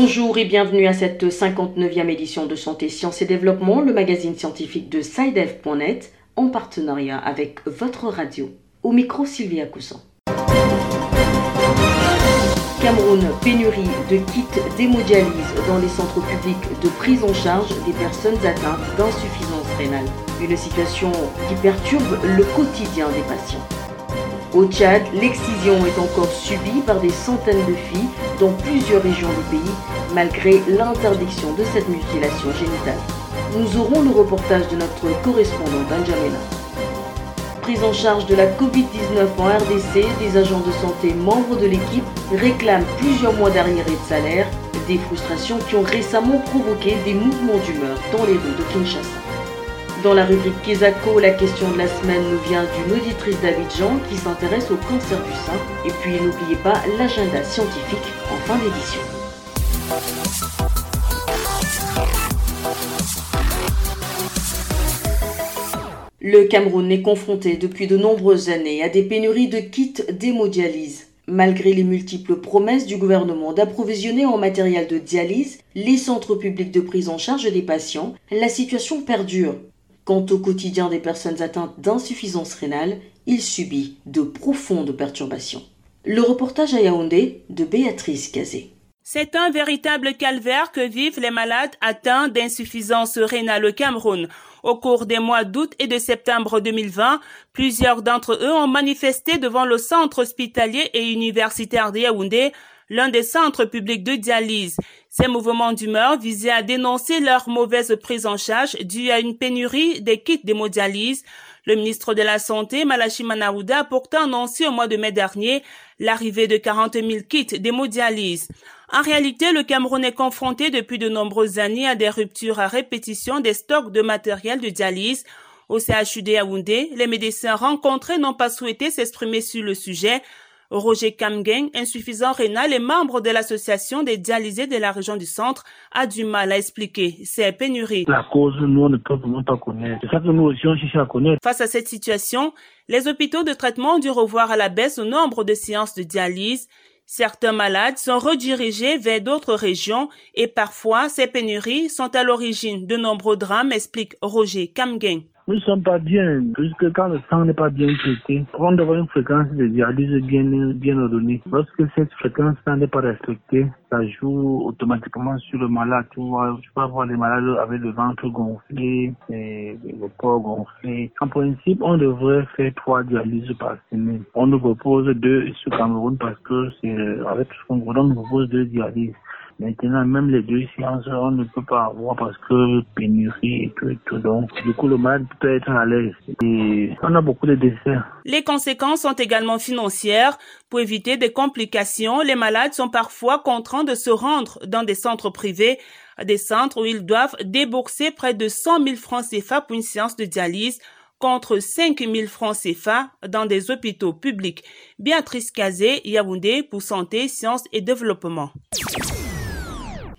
Bonjour et bienvenue à cette 59e édition de Santé, Sciences et Développement, le magazine scientifique de SciDev.net, en partenariat avec votre radio. Au micro, Sylvia Coussan. Cameroun, pénurie de kits d'hémodialyse dans les centres publics de prise en charge des personnes atteintes d'insuffisance rénale. Une situation qui perturbe le quotidien des patients. Au Tchad, l'excision est encore subie par des centaines de filles dans plusieurs régions du pays, malgré l'interdiction de cette mutilation génitale. Nous aurons le reportage de notre correspondant Benjamina. Prise en charge de la Covid-19 en RDC, des agents de santé membres de l'équipe réclament plusieurs mois d'arriérés de salaire, des frustrations qui ont récemment provoqué des mouvements d'humeur dans les rues de Kinshasa. Dans la rubrique Kesako, la question de la semaine nous vient d'une auditrice d'Abidjan qui s'intéresse au cancer du sein. Et puis n'oubliez pas l'agenda scientifique en fin d'édition. Le Cameroun est confronté depuis de nombreuses années à des pénuries de kits d'hémodialyse. Malgré les multiples promesses du gouvernement d'approvisionner en matériel de dialyse les centres publics de prise en charge des patients, la situation perdure. Quant au quotidien des personnes atteintes d'insuffisance rénale, il subit de profondes perturbations. Le reportage à Yaoundé de Béatrice Cazé. C'est un véritable calvaire que vivent les malades atteints d'insuffisance rénale au Cameroun. Au cours des mois d'août et de septembre 2020, plusieurs d'entre eux ont manifesté devant le centre hospitalier et universitaire de Yaoundé l'un des centres publics de dialyse. Ces mouvements d'humeur visaient à dénoncer leur mauvaise prise en charge due à une pénurie des kits d'hémodialyse. Le ministre de la Santé, Malachi Manaouda, a pourtant annoncé au mois de mai dernier l'arrivée de 40 000 kits d'hémodialyse. En réalité, le Cameroun est confronté depuis de nombreuses années à des ruptures à répétition des stocks de matériel de dialyse. Au CHUD Yaoundé, les médecins rencontrés n'ont pas souhaité s'exprimer sur le sujet. Roger Kamgen, insuffisant rénal et membre de l'association des dialysés de la région du centre, a du mal à expliquer ces pénuries. La cause, nous, on ne peut pas connaître. C'est ça que nous aussi, on cherche à connaître. Face à cette situation, les hôpitaux de traitement ont dû revoir à la baisse au nombre de séances de dialyse. Certains malades sont redirigés vers d'autres régions et parfois ces pénuries sont à l'origine de nombreux drames, explique Roger Kamgen. Nous ne sommes pas bien, puisque quand le sang n'est pas bien traité, on devrait une fréquence de dialyse bien, bien ordonnée. Lorsque cette fréquence n'est pas respectée, ça joue automatiquement sur le malade. Tu vois, tu peux avoir des malades avec le ventre gonflé, et le corps gonflé. En principe, on devrait faire trois dialyses par semaine. On nous propose deux sur Cameroun parce que c'est avec ce qu'on nous propose deux dialyses. Maintenant, même les deux séances, on ne peut pas avoir parce que pénurie et tout, et tout. Donc, du coup, le malade peut être à l'aise. Et on a beaucoup de décès. Les conséquences sont également financières. Pour éviter des complications, les malades sont parfois contraints de se rendre dans des centres privés, des centres où ils doivent débourser près de 100 000 francs CFA pour une séance de dialyse contre 5 000 francs CFA dans des hôpitaux publics. Béatrice Kazé, Yaoundé pour Santé, Sciences et Développement.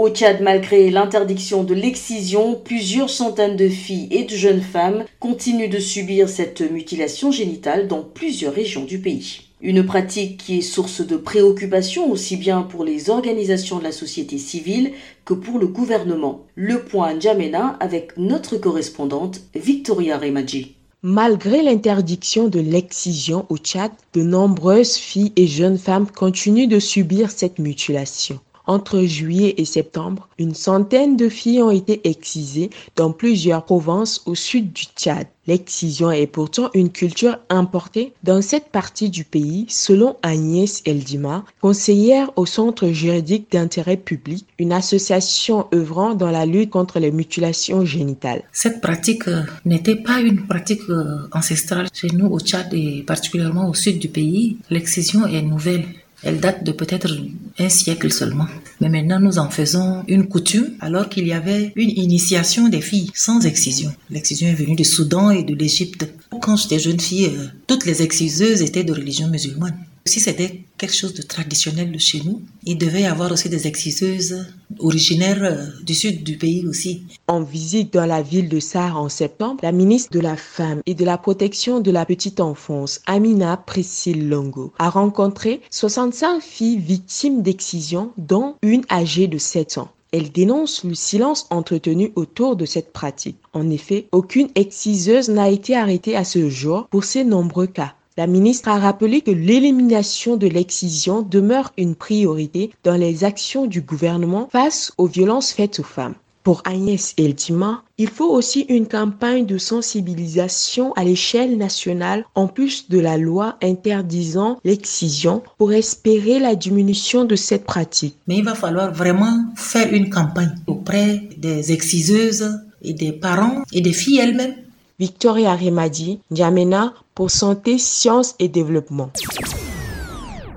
Au Tchad, malgré l'interdiction de l'excision, plusieurs centaines de filles et de jeunes femmes continuent de subir cette mutilation génitale dans plusieurs régions du pays. Une pratique qui est source de préoccupation aussi bien pour les organisations de la société civile que pour le gouvernement. Le point Djamena avec notre correspondante Victoria Remadji. Malgré l'interdiction de l'excision au Tchad, de nombreuses filles et jeunes femmes continuent de subir cette mutilation. Entre juillet et septembre, une centaine de filles ont été excisées dans plusieurs provinces au sud du Tchad. L'excision est pourtant une culture importée dans cette partie du pays, selon Agnès Eldima, conseillère au Centre juridique d'intérêt public, une association œuvrant dans la lutte contre les mutilations génitales. Cette pratique euh, n'était pas une pratique euh, ancestrale chez nous au Tchad et particulièrement au sud du pays. L'excision est nouvelle. Elle date de peut-être un siècle seulement. Mais maintenant, nous en faisons une coutume alors qu'il y avait une initiation des filles sans excision. L'excision est venue du Soudan et de l'Égypte. Quand j'étais jeune fille, euh, toutes les exciseuses étaient de religion musulmane. Si c'était quelque chose de traditionnel de chez nous, il devait y avoir aussi des exciseuses originaires euh, du sud du pays aussi. En visite dans la ville de Sarre en septembre, la ministre de la Femme et de la Protection de la Petite Enfance, Amina Priscille Longo, a rencontré 65 filles victimes d'excision, dont une âgée de 7 ans. Elle dénonce le silence entretenu autour de cette pratique. En effet, aucune exciseuse n'a été arrêtée à ce jour pour ces nombreux cas. La ministre a rappelé que l'élimination de l'excision demeure une priorité dans les actions du gouvernement face aux violences faites aux femmes. Pour Agnès Eltima, il faut aussi une campagne de sensibilisation à l'échelle nationale en plus de la loi interdisant l'excision pour espérer la diminution de cette pratique. Mais il va falloir vraiment faire une campagne auprès des exciseuses et des parents et des filles elles-mêmes Victoria Remadi, N'Djamena pour Santé, Sciences et Développement.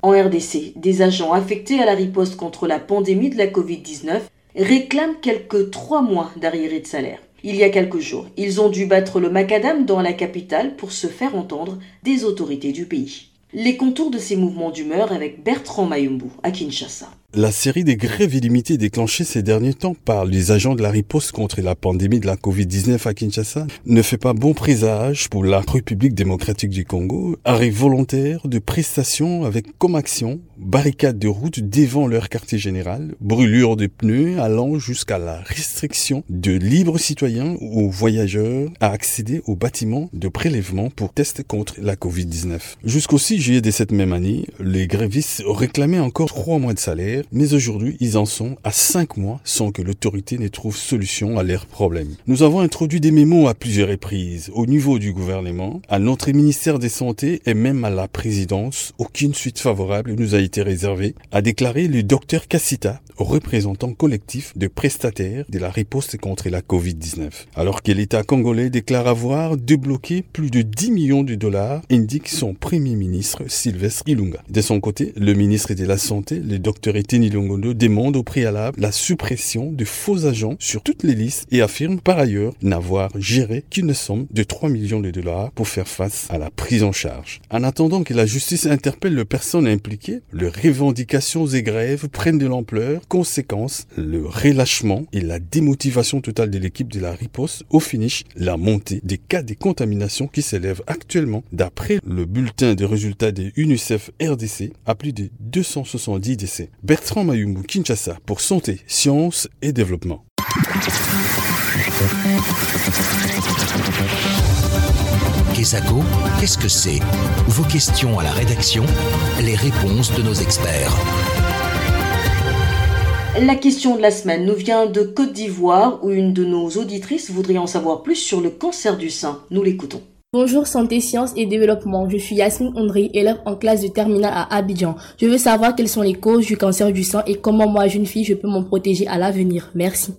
En RDC, des agents affectés à la riposte contre la pandémie de la Covid-19 réclament quelques trois mois d'arriérés de salaire. Il y a quelques jours, ils ont dû battre le macadam dans la capitale pour se faire entendre des autorités du pays. Les contours de ces mouvements d'humeur avec Bertrand Mayumbu à Kinshasa. La série des grèves illimitées déclenchées ces derniers temps par les agents de la riposte contre la pandémie de la Covid-19 à Kinshasa ne fait pas bon présage pour la République démocratique du Congo. Arrêt volontaire de prestations avec comme action barricades de route devant leur quartier général, brûlure de pneus allant jusqu'à la restriction de libres citoyens ou voyageurs à accéder aux bâtiments de prélèvement pour tester contre la Covid-19. Jusqu'au 6 juillet de cette même année, les grévistes réclamaient encore trois mois de salaire mais aujourd'hui, ils en sont à 5 mois sans que l'autorité ne trouve solution à leurs problèmes. Nous avons introduit des mémos à plusieurs reprises au niveau du gouvernement, à notre ministère des Santé et même à la présidence. Aucune suite favorable nous a été réservée, a déclaré le docteur Kassita, représentant collectif de prestataires de la riposte contre la Covid-19. Alors que l'État congolais déclare avoir débloqué plus de 10 millions de dollars, indique son premier ministre Sylvestre Ilunga. De son côté, le ministre de la Santé, le docteur Teni Longondo demande au préalable la suppression de faux agents sur toutes les listes et affirme par ailleurs n'avoir géré qu'une somme de 3 millions de dollars pour faire face à la prise en charge. En attendant que la justice interpelle les personnes impliquées, les revendications et grèves prennent de l'ampleur. Conséquence, le relâchement et la démotivation totale de l'équipe de la riposte. Au finish, la montée des cas de contamination qui s'élèvent actuellement, d'après le bulletin des résultats des UNICEF RDC, à plus de 270 décès. Bertrand Mayumbu, Kinshasa, pour Santé, Sciences et Développement. Qu'est-ce que c'est? Vos questions à la rédaction, les réponses de nos experts. La question de la semaine nous vient de Côte d'Ivoire où une de nos auditrices voudrait en savoir plus sur le cancer du sein. Nous l'écoutons. Bonjour Santé, Sciences et Développement. Je suis Yasmine Ondry, élève en classe de terminale à Abidjan. Je veux savoir quelles sont les causes du cancer du sang et comment moi, jeune fille, je peux m'en protéger à l'avenir. Merci.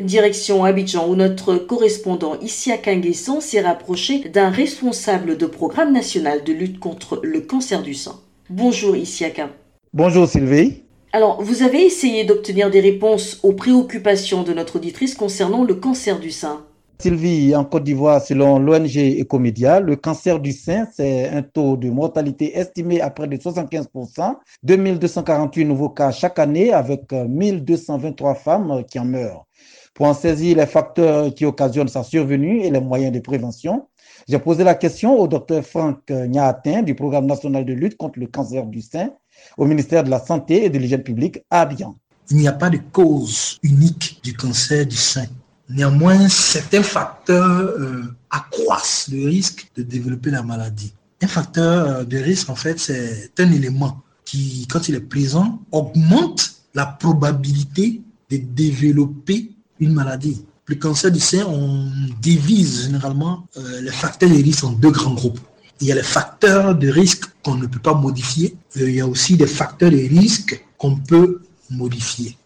Direction Abidjan où notre correspondant Issia Kanguesson s'est rapproché d'un responsable de programme national de lutte contre le cancer du sang. Bonjour Issiaka. Bonjour Sylvie. Alors, vous avez essayé d'obtenir des réponses aux préoccupations de notre auditrice concernant le cancer du sein. Sylvie, en Côte d'Ivoire, selon l'ONG Ecomédia, le cancer du sein, c'est un taux de mortalité estimé à près de 75%, 2248 nouveaux cas chaque année avec 1223 femmes qui en meurent. Pour en saisir les facteurs qui occasionnent sa survenue et les moyens de prévention, j'ai posé la question au docteur Franck Niatin du Programme national de lutte contre le cancer du sein au ministère de la Santé et de l'Hygiène publique à Abidjan. Il n'y a pas de cause unique du cancer du sein. Néanmoins, certains facteurs euh, accroissent le risque de développer la maladie. Un facteur euh, de risque, en fait, c'est un élément qui, quand il est présent, augmente la probabilité de développer une maladie. Le cancer du sein, on divise généralement euh, les facteurs de risque en deux grands groupes. Il y a les facteurs de risque qu'on ne peut pas modifier. il y a aussi des facteurs de risque qu'on peut modifier.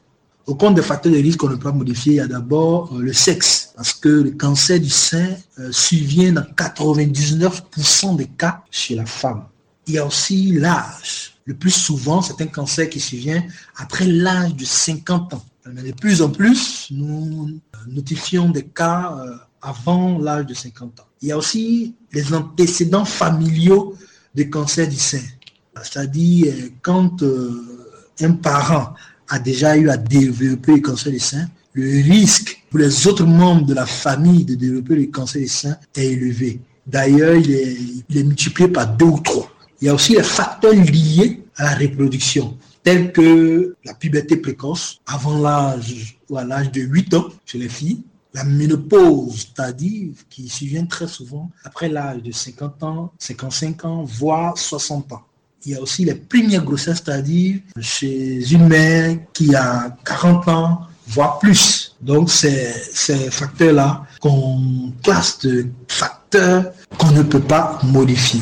Au compte des facteurs de risque qu'on ne peut pas modifier, il y a d'abord le sexe, parce que le cancer du sein euh, survient dans 99% des cas chez la femme. Il y a aussi l'âge. Le plus souvent, c'est un cancer qui survient après l'âge de 50 ans. Mais de plus en plus, nous notifions des cas avant l'âge de 50 ans. Il y a aussi les antécédents familiaux de cancer du sein. C'est-à-dire, quand un parent a déjà eu à développer le cancer du sein, le risque pour les autres membres de la famille de développer le cancer du sein est élevé. D'ailleurs, il est multiplié par deux ou trois. Il y a aussi les facteurs liés à la reproduction, tels que la puberté précoce, avant l'âge ou à l'âge de 8 ans chez les filles, la ménopause tardive qui survient très souvent après l'âge de 50 ans, 55 ans, voire 60 ans. Il y a aussi les premières grossesses tardives chez une mère qui a 40 ans, voire plus. Donc, c'est ces facteurs-là qu'on classe de facteurs qu'on ne peut pas modifier.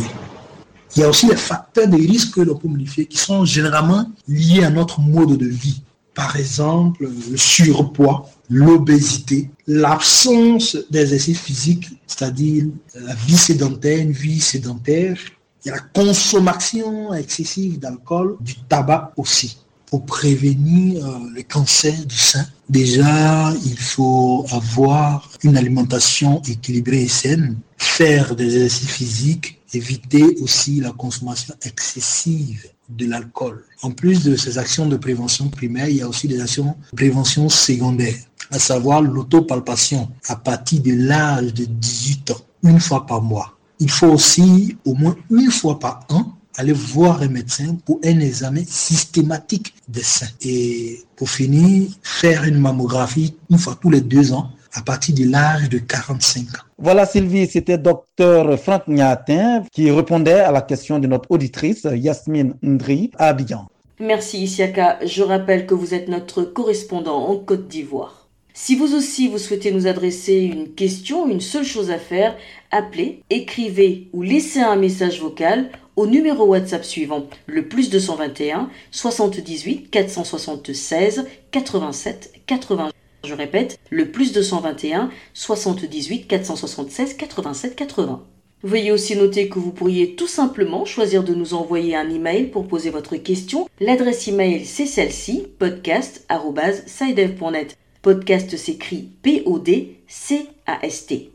Il y a aussi les facteurs de risque que l'on peut modifier qui sont généralement liés à notre mode de vie. Par exemple, le surpoids, l'obésité, l'absence d'exercice physique, c'est-à-dire la vie sédentaire, une vie sédentaire, il y a la consommation excessive d'alcool, du tabac aussi. Pour prévenir euh, le cancer du sein, déjà, il faut avoir une alimentation équilibrée et saine, faire des exercices physiques, éviter aussi la consommation excessive de l'alcool. En plus de ces actions de prévention primaire, il y a aussi des actions de prévention secondaire, à savoir l'autopalpation à partir de l'âge de 18 ans, une fois par mois. Il faut aussi au moins une fois par an aller voir un médecin pour un examen systématique des seins. Et pour finir, faire une mammographie une fois tous les deux ans à partir de l'âge de 45 ans. Voilà Sylvie, c'était docteur Franck Niatin qui répondait à la question de notre auditrice Yasmine Ndri à Abidjan. Merci Isiaka, je rappelle que vous êtes notre correspondant en Côte d'Ivoire. Si vous aussi vous souhaitez nous adresser une question, une seule chose à faire, appelez, écrivez ou laissez un message vocal au numéro WhatsApp suivant le plus 221 78 476 87 80. Je répète, le plus 221 78 476 87 80. Veuillez aussi noter que vous pourriez tout simplement choisir de nous envoyer un email pour poser votre question. L'adresse email c'est celle-ci, podcast.sidev.net. Podcast s'écrit P-O-D-C-A-S-T.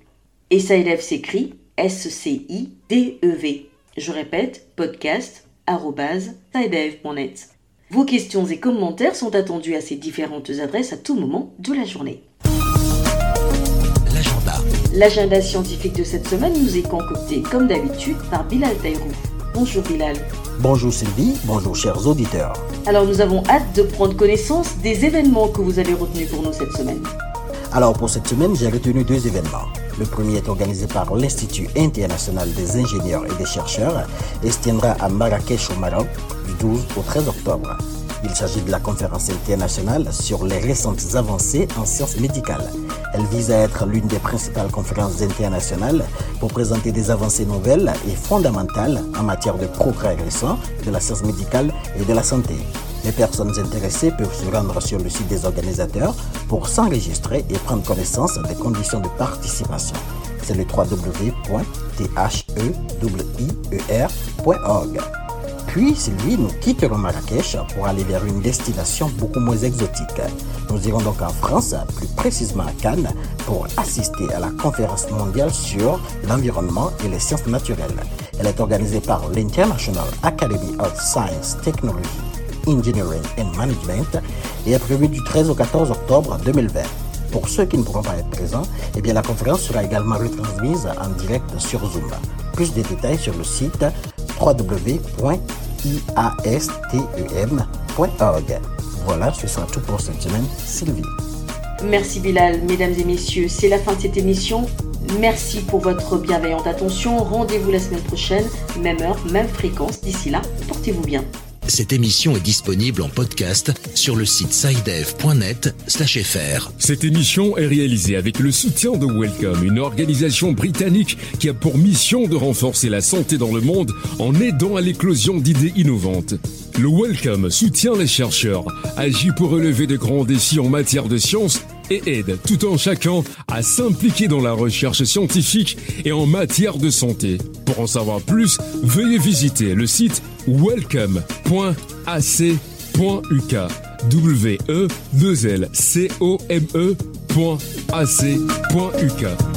Et Sidev s'écrit S-C-I-D-E-V. Je répète, podcast.sidev.net. Vos questions et commentaires sont attendus à ces différentes adresses à tout moment de la journée. L'agenda. L'agenda scientifique de cette semaine nous est concocté, comme d'habitude, par Bilal Taïrou. Bonjour Bilal. Bonjour Sylvie, bonjour chers auditeurs. Alors nous avons hâte de prendre connaissance des événements que vous avez retenus pour nous cette semaine. Alors pour cette semaine, j'ai retenu deux événements. Le premier est organisé par l'Institut international des ingénieurs et des chercheurs et se tiendra à Marrakech au Maroc 12 au 13 octobre. Il s'agit de la conférence internationale sur les récentes avancées en sciences médicales. Elle vise à être l'une des principales conférences internationales pour présenter des avancées nouvelles et fondamentales en matière de progrès récents de la science médicale et de la santé. Les personnes intéressées peuvent se rendre sur le site des organisateurs pour s'enregistrer et prendre connaissance des conditions de participation. C'est le www.theier.org. Puis, Sylvie, nous quitterons Marrakech pour aller vers une destination beaucoup moins exotique. Nous irons donc en France, plus précisément à Cannes, pour assister à la conférence mondiale sur l'environnement et les sciences naturelles. Elle est organisée par l'International Academy of Science, Technology, Engineering and Management et est prévue du 13 au 14 octobre 2020. Pour ceux qui ne pourront pas être présents, eh bien, la conférence sera également retransmise en direct sur Zoom. Plus de détails sur le site www.iastem.org. Voilà, ce sera tout pour cette semaine. Sylvie. Merci Bilal, mesdames et messieurs, c'est la fin de cette émission. Merci pour votre bienveillante attention. Rendez-vous la semaine prochaine, même heure, même fréquence. D'ici là, portez-vous bien. Cette émission est disponible en podcast sur le site sidev.net/fr. Cette émission est réalisée avec le soutien de Welcome, une organisation britannique qui a pour mission de renforcer la santé dans le monde en aidant à l'éclosion d'idées innovantes. Le Welcome soutient les chercheurs, agit pour relever de grands défis en matière de sciences et aide tout en chacun à s'impliquer dans la recherche scientifique et en matière de santé. Pour en savoir plus, veuillez visiter le site welcome.ac.uk. W-E-2-L-C-O-M-E.ac.uk.